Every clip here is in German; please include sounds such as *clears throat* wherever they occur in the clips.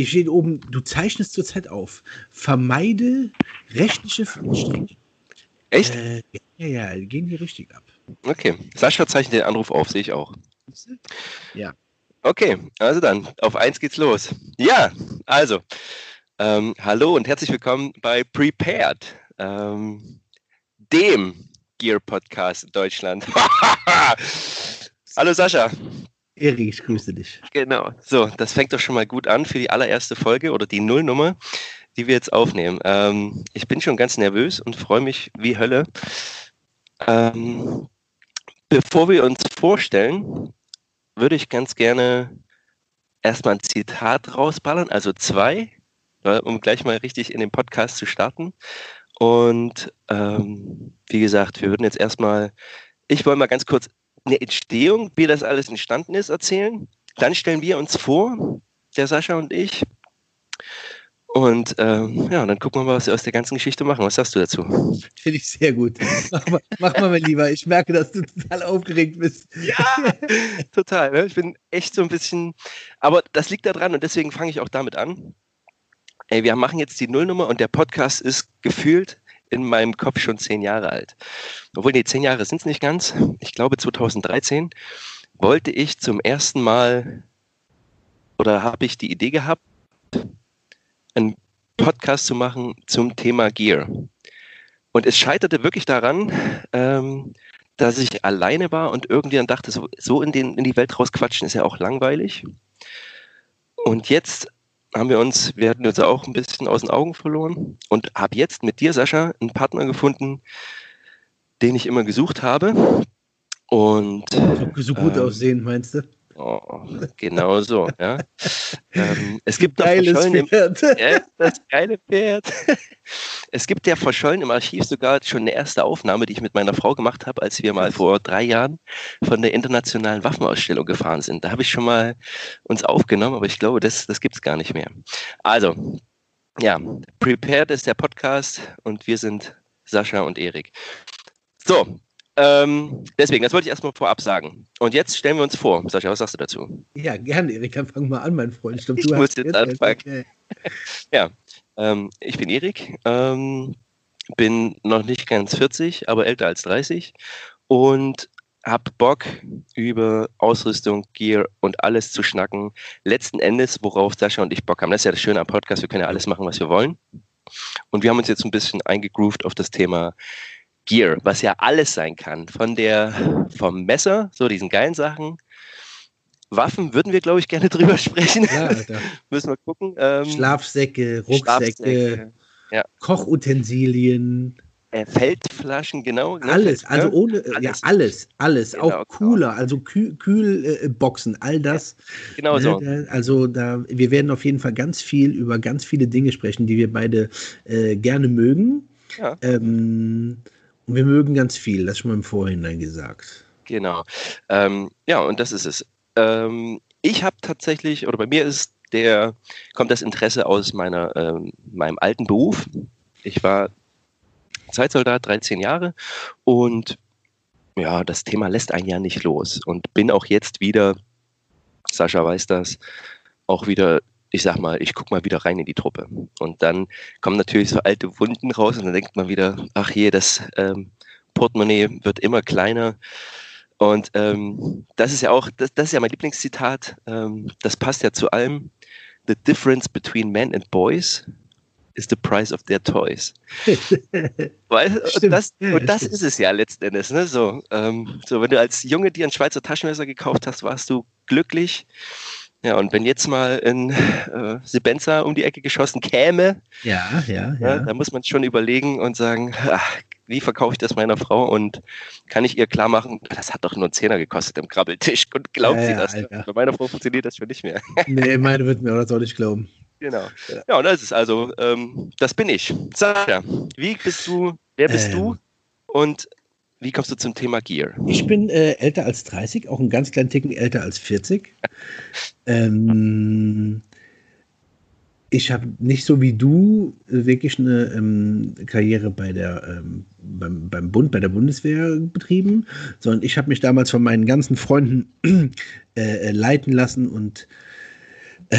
Hier steht oben, du zeichnest zurzeit auf. Vermeide rechtliche Fallstricke. Echt? Äh, ja, ja, gehen hier richtig ab. Okay. Sascha zeichnet den Anruf auf, sehe ich auch. Ja. Okay, also dann, auf eins geht's los. Ja, also, ähm, hallo und herzlich willkommen bei Prepared, ähm, dem Gear Podcast in Deutschland. *laughs* hallo Sascha. Erik, ich grüße dich. Genau, so, das fängt doch schon mal gut an für die allererste Folge oder die Nullnummer, die wir jetzt aufnehmen. Ähm, ich bin schon ganz nervös und freue mich wie Hölle. Ähm, bevor wir uns vorstellen, würde ich ganz gerne erstmal ein Zitat rausballern, also zwei, um gleich mal richtig in den Podcast zu starten. Und ähm, wie gesagt, wir würden jetzt erstmal, ich wollte mal ganz kurz eine Entstehung, wie das alles entstanden ist, erzählen. Dann stellen wir uns vor, der Sascha und ich. Und ähm, ja, dann gucken wir mal, was wir aus der ganzen Geschichte machen. Was sagst du dazu? Finde ich sehr gut. Mach mal, mach mal mein Lieber. Ich merke, dass du total aufgeregt bist. Ja, total. Ne? Ich bin echt so ein bisschen. Aber das liegt da dran und deswegen fange ich auch damit an. Ey, wir machen jetzt die Nullnummer und der Podcast ist gefühlt in meinem Kopf schon zehn Jahre alt. Obwohl, nee, zehn Jahre sind es nicht ganz. Ich glaube, 2013 wollte ich zum ersten Mal oder habe ich die Idee gehabt, einen Podcast zu machen zum Thema Gear. Und es scheiterte wirklich daran, ähm, dass ich alleine war und irgendwie dann dachte, so, so in, den, in die Welt rausquatschen ist ja auch langweilig. Und jetzt haben wir uns, wir hatten uns auch ein bisschen aus den Augen verloren und habe jetzt mit dir, Sascha, einen Partner gefunden, den ich immer gesucht habe. Und so, so gut ähm, aussehen, meinst du? Oh, genau so, ja. ähm, es gibt Geiles Pferd. Im, *laughs* ja, das geile Pferd. es gibt ja verschollen im Archiv sogar schon eine erste Aufnahme, die ich mit meiner Frau gemacht habe, als wir mal vor drei Jahren von der internationalen Waffenausstellung gefahren sind. Da habe ich schon mal uns aufgenommen, aber ich glaube, das, das gibt es gar nicht mehr. Also, ja, Prepared ist der Podcast und wir sind Sascha und Erik. So, ähm, deswegen, das wollte ich erstmal vorab sagen. Und jetzt stellen wir uns vor. Sascha, was sagst du dazu? Ja, gerne, Erik. Dann fang mal an, mein Freund. Ich, glaub, ich muss jetzt anfangen. Okay. *laughs* ja, ähm, ich bin Erik, ähm, bin noch nicht ganz 40, aber älter als 30 und habe Bock, über Ausrüstung, Gear und alles zu schnacken. Letzten Endes, worauf Sascha und ich Bock haben. Das ist ja das Schöne am Podcast, wir können ja alles machen, was wir wollen. Und wir haben uns jetzt ein bisschen eingegroovt auf das Thema Gear, was ja alles sein kann. Von der, vom Messer, so diesen geilen Sachen. Waffen würden wir, glaube ich, gerne *laughs* drüber sprechen. Ja, *laughs* Müssen wir gucken. Ähm, Schlafsäcke, Rucksäcke, Schlafsäcke, ja. Kochutensilien. Äh, Feldflaschen, genau. Ne? Alles, also ohne, alles. ja, alles, alles. Genau, auch Cooler, also Kühl, Kühlboxen, äh, all das. Genau ne, so. Also da, wir werden auf jeden Fall ganz viel über ganz viele Dinge sprechen, die wir beide äh, gerne mögen. Ja. Ähm, wir mögen ganz viel, das schon mal im Vorhinein gesagt. Genau. Ähm, ja, und das ist es. Ähm, ich habe tatsächlich, oder bei mir ist der, kommt das Interesse aus meiner, ähm, meinem alten Beruf. Ich war Zeitsoldat, 13 Jahre und ja, das Thema lässt einen ja nicht los und bin auch jetzt wieder, Sascha weiß das, auch wieder ich sag mal, ich guck mal wieder rein in die Truppe. Und dann kommen natürlich so alte Wunden raus und dann denkt man wieder, ach je, das ähm, Portemonnaie wird immer kleiner. Und ähm, das ist ja auch, das, das ist ja mein Lieblingszitat, ähm, das passt ja zu allem. The difference between men and boys is the price of their toys. *laughs* Weil, und, das, und das ist es ja letzten Endes. Ne? So, ähm, so, wenn du als Junge dir ein Schweizer Taschenmesser gekauft hast, warst du glücklich. Ja, und wenn jetzt mal in äh, Sebenza um die Ecke geschossen käme, ja, ja, ja. ja da muss man schon überlegen und sagen, ach, wie verkaufe ich das meiner Frau und kann ich ihr klar machen, das hat doch nur einen Zehner gekostet im Krabbeltisch und glaubt ja, sie das? Alter. Bei meiner Frau funktioniert das schon nicht mehr. *laughs* nee, meine wird mir das auch nicht glauben. Genau. Ja, und das ist also, ähm, das bin ich. Sascha, wie bist du, wer bist ähm, du und wie kommst du zum Thema Gear? Ich bin äh, älter als 30, auch einen ganz kleinen Ticken älter als 40. *laughs* ähm, ich habe nicht so wie du wirklich eine ähm, Karriere bei der, ähm, beim, beim Bund, bei der Bundeswehr betrieben, sondern ich habe mich damals von meinen ganzen Freunden *clears throat* äh, äh, leiten lassen und äh,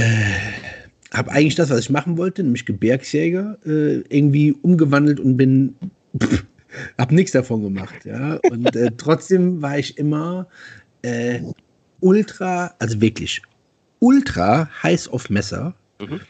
habe eigentlich das, was ich machen wollte, nämlich Gebirgsjäger, äh, irgendwie umgewandelt und bin, pff, hab nichts davon gemacht. Ja? Und äh, trotzdem war ich immer äh, ultra, also wirklich ultra heiß auf Messer. Mhm.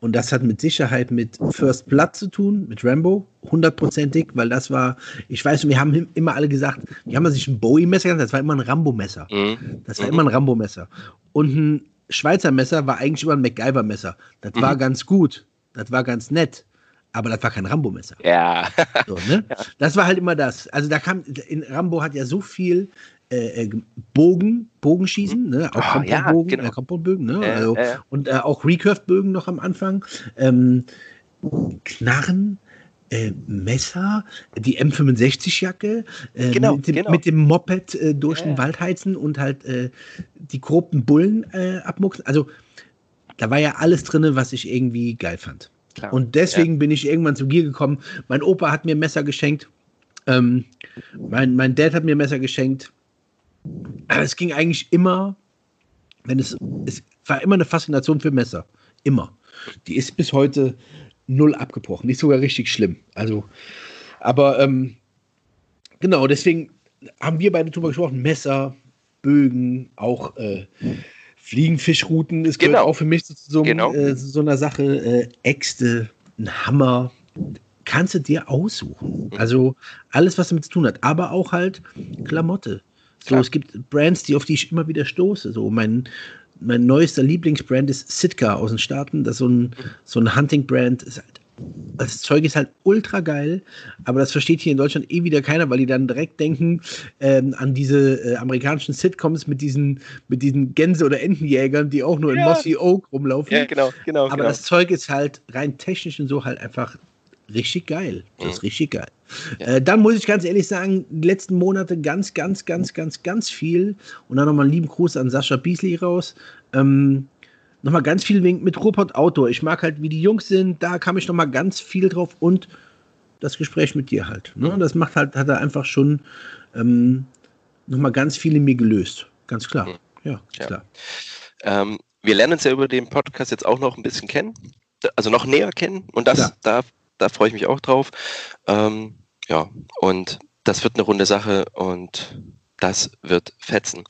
Und das hat mit Sicherheit mit First Blood zu tun, mit Rambo, hundertprozentig, weil das war, ich weiß, wir haben immer alle gesagt, wir haben sich ein Bowie-Messer genannt, das war immer ein Rambo-Messer. Mhm. Das war immer ein Rambo-Messer. Und ein Schweizer Messer war eigentlich immer ein MacGyver-Messer. Das mhm. war ganz gut, das war ganz nett, aber das war kein Rambo-Messer. Ja. So, ne? *laughs* Das war halt immer das. Also da kam, in Rambo hat ja so viel äh, äh, Bogen, Bogenschießen, mhm. ne? auch oh, Kompoundbogen, ja, genau. äh, ne? Äh, also, und äh, auch Recurved-Bögen noch am Anfang. Ähm, Knarren, äh, Messer, die M65-Jacke, äh, genau, mit, dem, genau. mit, dem, Moped äh, durch ja, den Wald heizen und halt äh, die korrupten Bullen abmuxen. Also da war ja alles drin, was ich irgendwie geil fand. Klar. Und deswegen ja. bin ich irgendwann zu Gier gekommen. Mein Opa hat mir Messer geschenkt. Ähm, mein, mein Dad hat mir Messer geschenkt. Aber es ging eigentlich immer, wenn es, es war immer eine Faszination für Messer. Immer. Die ist bis heute null abgebrochen. Nicht sogar richtig schlimm. Also, aber ähm, genau, deswegen haben wir beide drüber gesprochen. Messer, Bögen, auch äh, Fliegenfischrouten. Es genau. gehört auch für mich zu so, genau. äh, so einer Sache. Äh, Äxte, ein Hammer. Kannst du dir aussuchen. Mhm. Also alles, was damit zu tun hat. Aber auch halt Klamotte. So, Klar. es gibt Brands, die auf die ich immer wieder stoße. So, mein, mein neuester Lieblingsbrand ist Sitka aus den Staaten. Das ist so ein, so ein Hunting-Brand. Halt, das Zeug ist halt ultra geil, aber das versteht hier in Deutschland eh wieder keiner, weil die dann direkt denken ähm, an diese äh, amerikanischen Sitcoms mit diesen, mit diesen Gänse- oder Entenjägern, die auch nur ja. in Mossy Oak rumlaufen. Ja, genau, genau. Aber genau. das Zeug ist halt rein technisch und so halt einfach richtig geil. Das mhm. ist richtig geil. Ja. Äh, dann muss ich ganz ehrlich sagen, die letzten Monate ganz, ganz, ganz, ganz, ganz viel. Und dann nochmal einen lieben Gruß an Sascha Beasley raus. Ähm, nochmal ganz viel mit Ruhrpott Outdoor. Ich mag halt, wie die Jungs sind. Da kam ich nochmal ganz viel drauf. Und das Gespräch mit dir halt. Ne? Das macht halt, hat er einfach schon ähm, nochmal ganz viel in mir gelöst. Ganz klar. Mhm. Ja, ja. klar. Ähm, wir lernen uns ja über den Podcast jetzt auch noch ein bisschen kennen. Also noch näher kennen. Und das, da da freue ich mich auch drauf. Ähm, ja, und das wird eine runde Sache und das wird fetzen.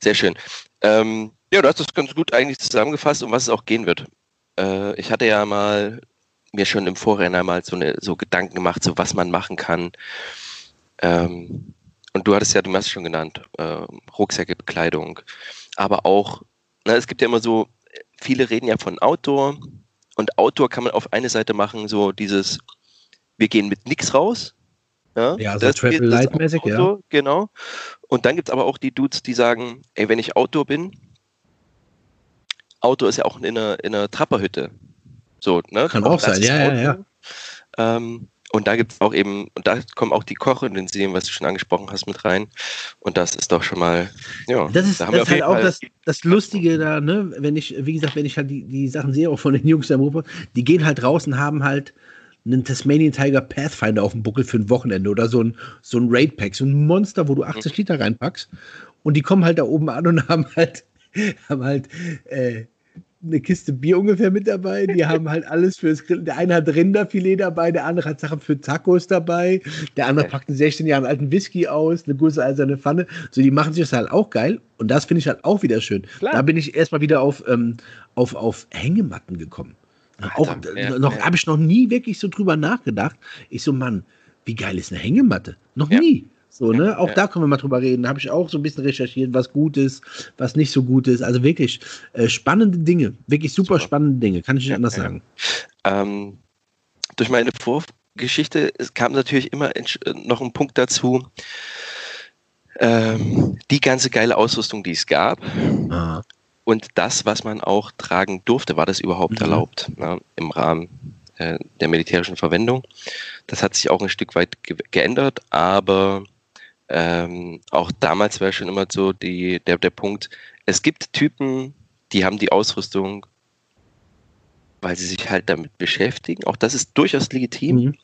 Sehr schön. Ähm, ja, du hast das ganz gut eigentlich zusammengefasst, um was es auch gehen wird. Äh, ich hatte ja mal mir schon im Vorrennen mal so, eine, so Gedanken gemacht, so was man machen kann. Ähm, und du hattest ja, du hast es schon genannt, äh, Rucksäcke, Bekleidung, aber auch, na, es gibt ja immer so, viele reden ja von Outdoor, und Outdoor kann man auf eine Seite machen, so dieses, wir gehen mit nix raus. Ja, ja so Travel Light-mäßig, ja. Genau. Und dann gibt es aber auch die Dudes, die sagen, ey, wenn ich Outdoor bin, Outdoor ist ja auch in einer, in einer Trapperhütte. So, ne? Kann auch sein, ja, ja, ja. Ähm, und da gibt es auch eben, und da kommen auch die Kochintensivien, was du schon angesprochen hast, mit rein. Und das ist doch schon mal, ja. Das ist, da das ist halt auch das, das Lustige da, ne? Wenn ich, wie gesagt, wenn ich halt die, die Sachen sehe, auch von den Jungs der Mopo, die gehen halt raus und haben halt einen Tasmanian Tiger Pathfinder auf dem Buckel für ein Wochenende oder so ein, so ein Raid Pack, so ein Monster, wo du 80 mhm. Liter reinpackst. Und die kommen halt da oben an und *laughs* haben halt, *laughs* haben halt, äh, eine Kiste Bier ungefähr mit dabei. Die *laughs* haben halt alles fürs Grillen. Der eine hat Rinderfilet dabei, der andere hat Sachen für Tacos dabei, der andere packt einen 16 Jahre alten Whisky aus, eine gute eiserne Pfanne. So, die machen sich das halt auch geil. Und das finde ich halt auch wieder schön. Klar. Da bin ich erstmal wieder auf, ähm, auf, auf Hängematten gekommen. Alter, auch ja, noch ja. habe ich noch nie wirklich so drüber nachgedacht. Ich so, Mann, wie geil ist eine Hängematte? Noch ja. nie. So, ne? Auch ja. da können wir mal drüber reden. Da habe ich auch so ein bisschen recherchiert, was gut ist, was nicht so gut ist. Also wirklich äh, spannende Dinge, wirklich super, super, spannende Dinge, kann ich nicht ja, anders ja. sagen. Ähm, durch meine Vorgeschichte kam natürlich immer noch ein Punkt dazu. Ähm, die ganze geile Ausrüstung, die es gab. Ah. Und das, was man auch tragen durfte, war das überhaupt mhm. erlaubt ne, im Rahmen äh, der militärischen Verwendung. Das hat sich auch ein Stück weit ge geändert, aber ähm, auch damals war schon immer so die, der, der Punkt, es gibt Typen, die haben die Ausrüstung, weil sie sich halt damit beschäftigen. Auch das ist durchaus legitim. Mhm.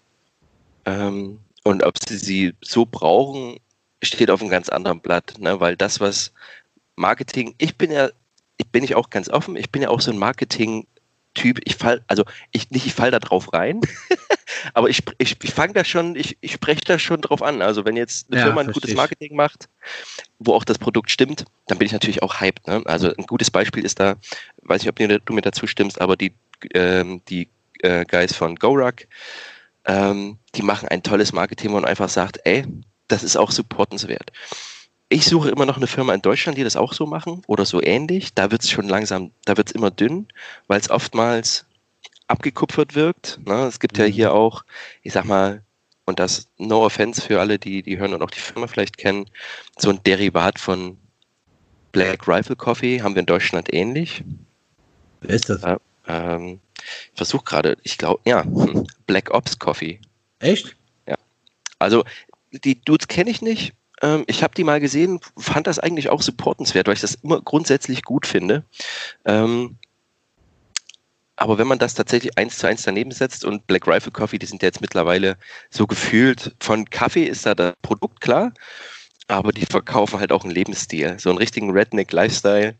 Ähm, und ob sie sie so brauchen, steht auf einem ganz anderen Blatt, ne? weil das, was Marketing, ich bin ja, ich bin ich auch ganz offen, ich bin ja auch so ein Marketing- Typ, ich fall, also ich nicht, ich fall da drauf rein, *laughs* aber ich, ich, ich fange da schon, ich, ich spreche da schon drauf an. Also wenn jetzt eine Ja, Firma ein gutes. Marketing macht, wo auch das Produkt stimmt, dann bin ich natürlich auch hyped. Ne? Also ein gutes Beispiel ist da, weiß nicht, ob du, du mir dazu stimmst, aber die, ähm, die äh, Guys von GoRuck, ähm, die machen ein tolles Marketing, wo man einfach sagt, ey, das ist auch supportenswert. Ich suche immer noch eine Firma in Deutschland, die das auch so machen oder so ähnlich. Da wird es schon langsam, da wird es immer dünn, weil es oftmals abgekupfert wirkt. Ne? Es gibt ja Mhm. hier auch, ich sag mal, und das No Offense für alle, die, die hören und auch die Firma vielleicht kennen, so ein Derivat von Black Rifle Coffee haben wir in Deutschland ähnlich. Wer ist das? Ja. Ähm, ich versuche gerade, ich glaube, ja, hm, Black Ops Coffee. Echt? Also die Dudes kenne ich nicht. Ähm, ich habe die mal gesehen, fand das eigentlich auch supportenswert, weil ich das immer grundsätzlich gut finde. Ähm, aber wenn man das tatsächlich eins zu eins daneben setzt und Black Rifle Coffee, die sind ja jetzt mittlerweile so gefühlt, von Kaffee ist da das Produkt klar, aber die verkaufen halt auch einen Lebensstil, so einen richtigen Redneck-Lifestyle.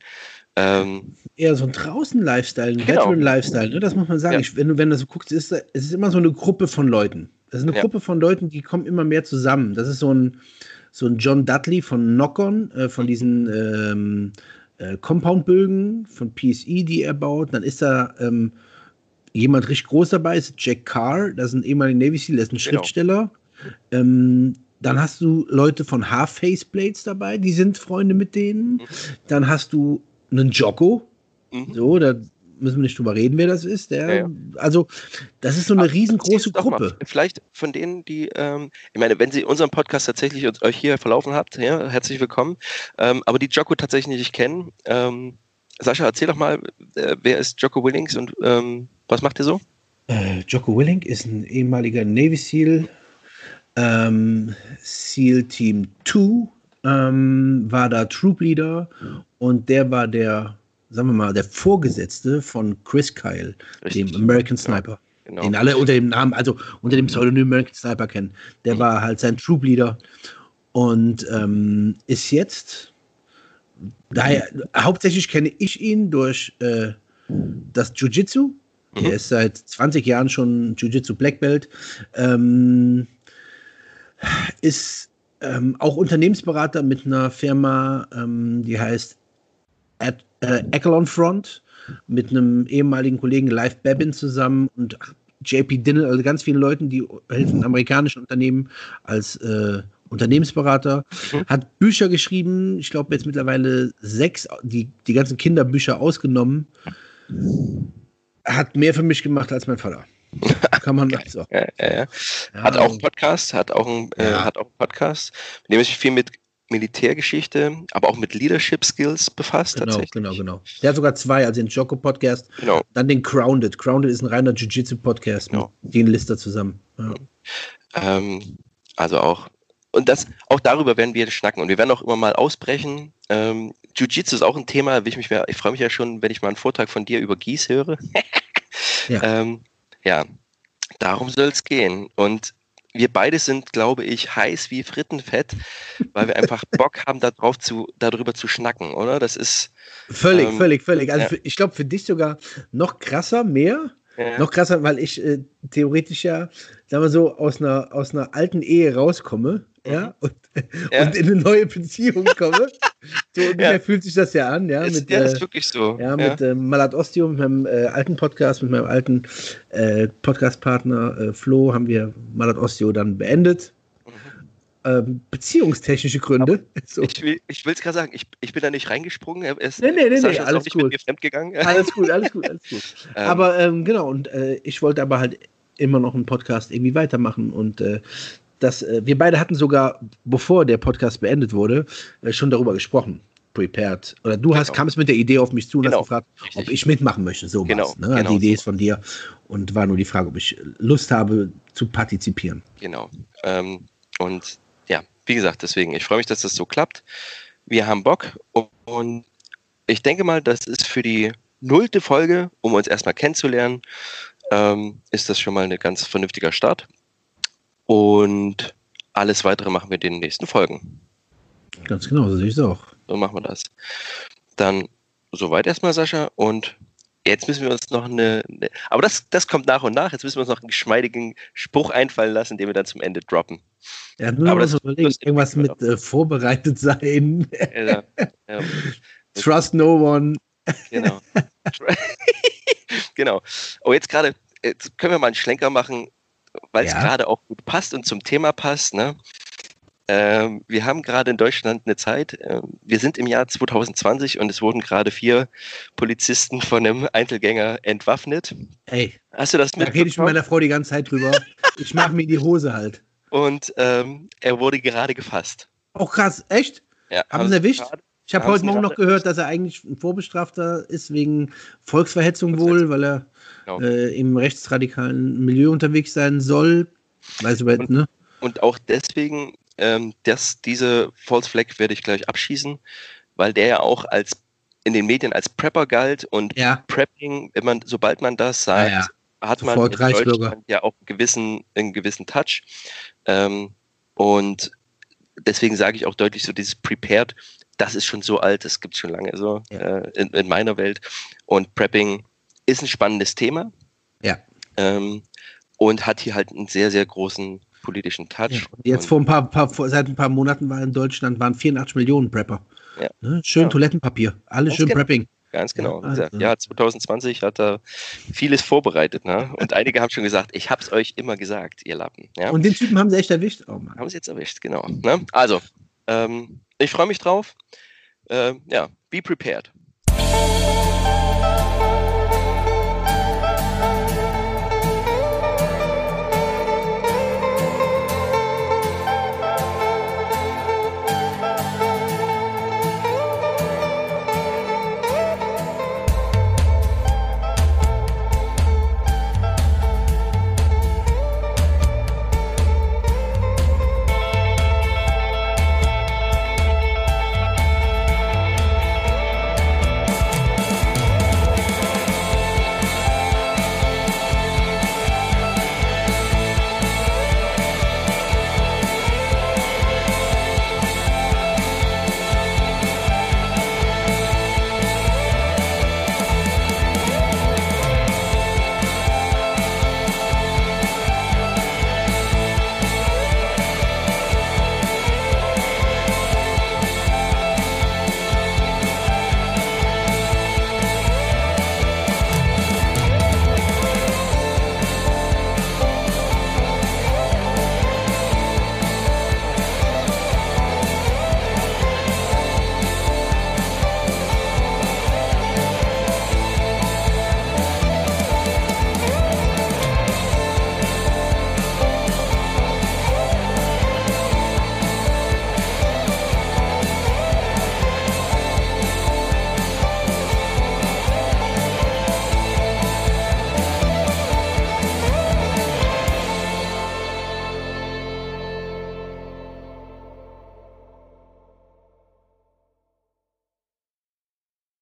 Ähm, Eher so ein Draußen-Lifestyle, ein Genau. Veteran-Lifestyle, ne? das muss man sagen. Ja. Ich, wenn, du, wenn du so guckst, ist, es ist immer so eine Gruppe von Leuten. Das ist eine Ja. Gruppe von Leuten, die kommen immer mehr zusammen. Das ist so ein, so ein John Dudley von Knock-On, äh, von diesen ähm, äh, Compound-Bögen von PSE, die er baut. Dann ist da ähm, jemand richtig groß dabei, ist Jack Carr, das ist ein ehemaliger Navy SEAL, der ist ein Genau. Schriftsteller. Ähm, dann hast du Leute von Half-Face Blades dabei, die sind Freunde mit denen. Mhm. Dann hast du einen Jocko, mhm. so, da müssen wir nicht drüber reden, wer das ist. Der, Ja, ja. Also, das ist so eine Aber riesengroße. Gruppe. Vielleicht von denen, die, ähm, ich meine, wenn Sie unseren Podcast tatsächlich euch hier verlaufen habt, ja, herzlich willkommen. Ähm, aber die Jocko tatsächlich nicht kennen. Ähm, Sascha, erzähl doch mal, äh, wer ist Jocko Willings und ähm, was macht ihr so? Äh, Jocko Willink ist ein ehemaliger Navy SEAL, ähm, SEAL Team 2, ähm, war da Troop Leader und der war der, sagen wir mal, der Vorgesetzte von Chris Kyle, Richtig. dem American Sniper. Genau. Den alle unter dem Namen, also unter dem Pseudonym American Sniper kennen. Der war halt sein Troop Leader und ähm, ist jetzt, daher, hauptsächlich kenne ich ihn durch äh, das Jiu-Jitsu. Mhm. Er ist seit 20 Jahren schon Jiu-Jitsu Black Belt. Ähm, ist ähm, auch Unternehmensberater mit einer Firma, ähm, die heißt Ad, äh, Echelon Front, mit einem ehemaligen Kollegen Live Babin zusammen und JP Dinnell, also ganz vielen Leuten, die helfen amerikanischen Unternehmen als äh, Unternehmensberater, Mhm. hat Bücher geschrieben, ich glaube jetzt mittlerweile sechs, die, die ganzen Kinderbücher ausgenommen. Hat mehr für mich gemacht als mein Vater. Kann man *laughs* so. Ja, ja, ja. Hat auch einen Podcast, hat auch einen, äh, hat auch einen Podcast, mit dem sich viel mit Militärgeschichte, aber auch mit Leadership Skills befasst Genau, tatsächlich. genau, genau. Der hat sogar zwei, also den Joko Podcast, Genau. dann den Grounded. Grounded ist ein reiner Jiu-Jitsu-Podcast Genau. mit den Lister zusammen. Ja. Ähm, also auch. Und das, auch darüber werden wir schnacken. Und wir werden auch immer mal ausbrechen. Ähm, Jiu-Jitsu ist auch ein Thema. Ich, mich, ich freue mich ja schon, wenn ich mal einen Vortrag von dir über Gieß höre. Ja. *laughs* ähm, ja, darum soll es gehen. Und wir beide sind, glaube ich, heiß wie Frittenfett, weil wir einfach *laughs* Bock haben, darauf zu, darüber zu schnacken, oder? Das ist. Völlig, Ähm, völlig, völlig. Also ja. für, ich glaube für dich sogar noch krasser, mehr. Äh, Noch krasser, weil ich äh, theoretisch ja, sagen wir so, aus einer, aus einer alten Ehe rauskomme, ja, und, Mhm. Ja. und in eine neue Beziehung komme. *laughs* so ungefähr Ja. fühlt sich das ja an, ja. ist, mit, ja, äh, ist wirklich so. Ja, mit äh, Malat Ostio, mit meinem äh, alten Podcast, mit meinem alten äh, Podcast-Partner äh, Flo, haben wir Malat Ostio dann beendet. Mhm. Ähm, beziehungstechnische Gründe. *laughs* so. Ich will es gerade sagen, ich, ich bin da nicht reingesprungen. Ist, Nee, nee, nee, nee, alles gut. Alles *laughs* gut, alles gut, alles gut. Ähm, aber ähm, genau, und äh, ich wollte aber halt immer noch einen Podcast irgendwie weitermachen und äh, das, äh, wir beide hatten sogar, bevor der Podcast beendet wurde, äh, schon darüber gesprochen. Prepared. Oder du hast, Genau. kamst mit der Idee auf mich zu und Genau. hast gefragt, ob ich mitmachen möchte. So Genau, was. Ne? Genau die Idee so. ist von dir und war nur die Frage, ob ich Lust habe zu partizipieren. Genau. Ähm, und ja, wie gesagt, deswegen, ich freue mich, dass das so klappt. Wir haben Bock und ich denke mal, das ist für die nullte Folge, um uns erstmal kennenzulernen, ähm, ist das schon mal ein ganz vernünftiger Start. Und alles weitere machen wir in den nächsten Folgen. Ganz genau, so sehe ich es auch. So machen wir das. Dann soweit erstmal, Sascha. Und Jetzt müssen wir uns noch eine, eine, aber das, das kommt nach und nach. Jetzt müssen wir uns noch einen geschmeidigen Spruch einfallen lassen, den wir dann zum Ende droppen. Ja, nur aber so überlegen, irgendwas mit äh, vorbereitet sein. Ja, ja. *laughs* Trust no one. Genau. *laughs* genau. Oh, jetzt gerade, jetzt können wir mal einen Schlenker machen, weil es ja. gerade auch gut passt und zum Thema passt. Ne? Ähm, wir haben gerade in Deutschland eine Zeit, äh, wir sind im Jahr 2020 und es wurden gerade vier Polizisten von einem Einzelgänger entwaffnet. Ey, hast du das mit? Da rede ich mit meiner Frau die ganze Zeit drüber. ich mache mir die Hose halt. Und ähm, er wurde gerade gefasst. Auch krass, echt? Ja, haben sie erwischt? Grade, ich habe heute Morgen noch gehört, dass er eigentlich ein Vorbestrafter ist wegen Volksverhetzung wohl, weil er genau. äh, im rechtsradikalen Milieu unterwegs sein soll. Weiß über, und, ne? und auch deswegen ähm, dass diese False Flag werde ich gleich abschießen, weil der ja auch als in den Medien als Prepper galt und ja. Prepping, wenn man, sobald man das sagt, ja, ja. hat man in Deutschland ja auch einen gewissen, einen gewissen Touch. Ähm, und deswegen sage ich auch deutlich so dieses Prepared, das ist schon so alt, das gibt es schon lange so äh, in, in, meiner Welt. Und Prepping ist ein spannendes Thema. Ja. Ähm, und hat hier halt einen sehr, sehr großen politischen Touch. Ja, jetzt vor ein paar, paar vor, seit ein paar Monaten war in Deutschland waren 84 Millionen Prepper. Ja. Ne? Schön ja. Toilettenpapier, alles schön genau. Prepping. Ganz genau. Ja, also. ja, 2020 hat er vieles vorbereitet. Ne? Und *laughs* einige haben schon gesagt, ich habe es euch immer gesagt, ihr Lappen. Ja? Und den Typen haben sie echt erwischt. Oh, haben sie jetzt erwischt, genau. Ne? Also, ähm, ich freue mich drauf. Äh, ja, be prepared.